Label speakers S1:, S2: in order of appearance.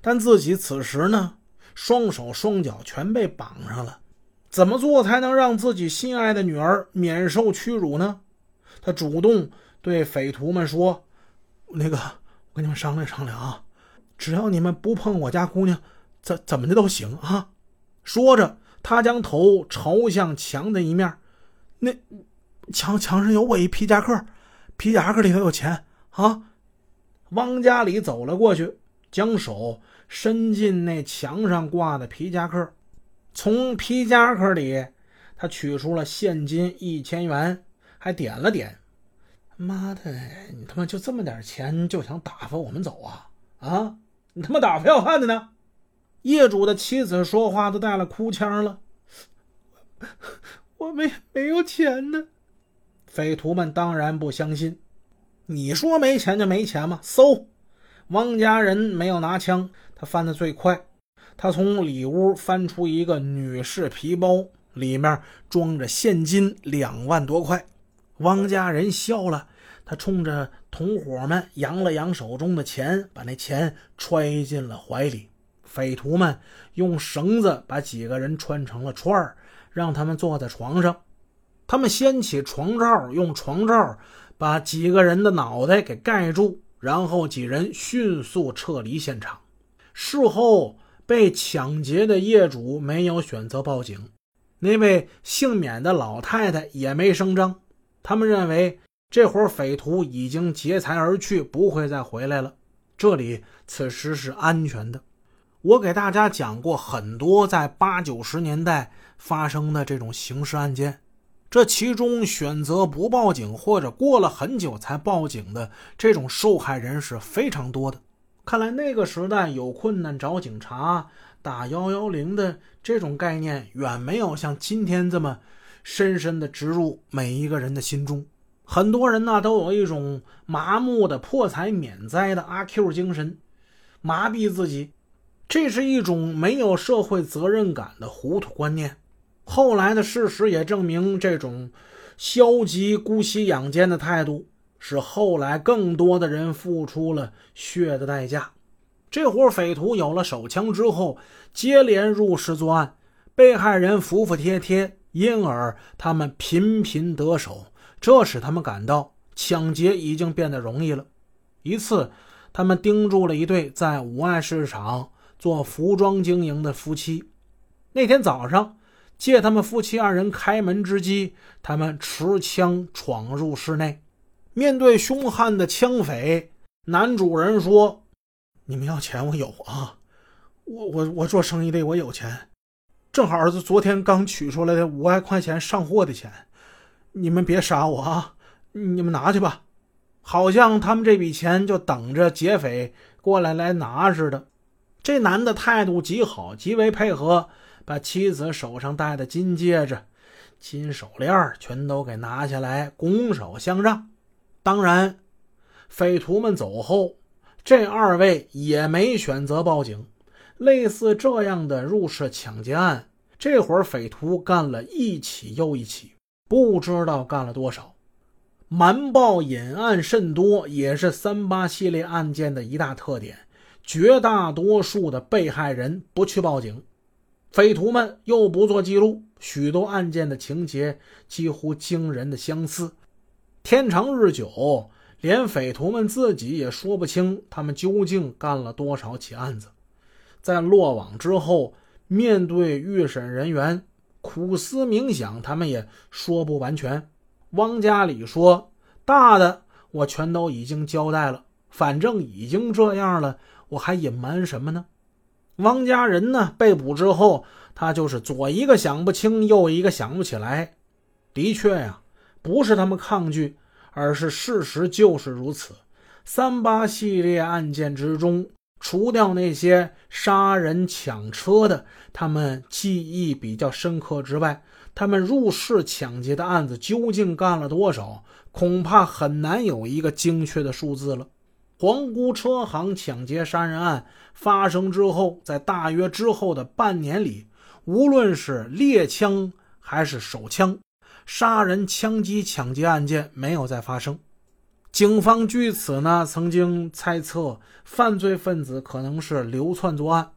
S1: 但自己此时呢，双手双脚全被绑上了，怎么做才能让自己心爱的女儿免受屈辱呢？他主动对匪徒们说：“那个，我跟你们商量商量啊，只要你们不碰我家姑娘，怎怎么的都行啊。”说着，他将头朝向墙的一面，那墙墙上有我一皮夹克，皮夹克里头有钱啊。汪家里走了过去，将手伸进那墙上挂的皮夹克，从皮夹克里他取出了现金一千元，还点了点。妈的，你他妈就这么点钱就想打发我们走啊？啊，你他妈打发要饭的呢？业主的妻子说话都带了哭腔了。我没没有钱呢。匪徒们当然不相信。你说没钱就没钱吗？搜，汪家人没有拿枪，他翻的最快。他从里屋翻出一个女士皮包，里面装着现金两万多块。汪家人笑了，他冲着同伙们扬了扬手中的钱，把那钱揣进了怀里。匪徒们用绳子把几个人穿成了串儿，让他们坐在床上。他们掀起床罩，用床罩。把几个人的脑袋给盖住，然后几人迅速撤离现场。事后被抢劫的业主没有选择报警，那位幸免的老太太也没声张。他们认为这伙匪徒已经劫财而去，不会再回来了。这里此时是安全的。我给大家讲过很多在八九十年代发生的这种刑事案件。这其中选择不报警或者过了很久才报警的这种受害人是非常多的。看来那个时代有困难找警察、打幺幺零的这种概念远没有像今天这么深深的植入每一个人的心中。很多人呢都有一种麻木的破财免灾的阿 Q 精神，麻痹自己，这是一种没有社会责任感的糊涂观念。后来的事实也证明，这种消极、姑息养奸的态度，使后来更多的人付出了血的代价。这伙匪徒有了手枪之后，接连入室作案，被害人服服帖帖，因而他们频频得手，这使他们感到抢劫已经变得容易了。一次，他们盯住了一对在五爱市场做服装经营的夫妻。那天早上。借他们夫妻二人开门之机，他们持枪闯入室内。面对凶悍的枪匪，男主人说：“你们要钱，我有啊！我我我做生意的，我有钱，正好是昨天刚取出来的五万块钱上货的钱。你们别杀我啊！你们拿去吧，好像他们这笔钱就等着劫匪过来来拿似的。”这男的态度极好，极为配合。把妻子手上戴的金戒指、金手链全都给拿下来，拱手相让。当然，匪徒们走后，这二位也没选择报警。类似这样的入室抢劫案，这伙匪徒干了一起又一起，不知道干了多少。瞒报隐案甚多，也是三八系列案件的一大特点。绝大多数的被害人不去报警。匪徒们又不做记录，许多案件的情节几乎惊人的相似。天长日久，连匪徒们自己也说不清他们究竟干了多少起案子。在落网之后，面对预审人员苦思冥想，他们也说不完全。汪家里说：“大的我全都已经交代了，反正已经这样了，我还隐瞒什么呢？”汪家人呢？被捕之后，他就是左一个想不清，右一个想不起来。的确呀，不是他们抗拒，而是事实就是如此。三八系列案件之中，除掉那些杀人抢车的，他们记忆比较深刻之外，他们入室抢劫的案子究竟干了多少，恐怕很难有一个精确的数字了。皇姑车行抢劫杀人案发生之后，在大约之后的半年里，无论是猎枪还是手枪，杀人、枪击、抢劫案件没有再发生。警方据此呢，曾经猜测犯罪分子可能是流窜作案。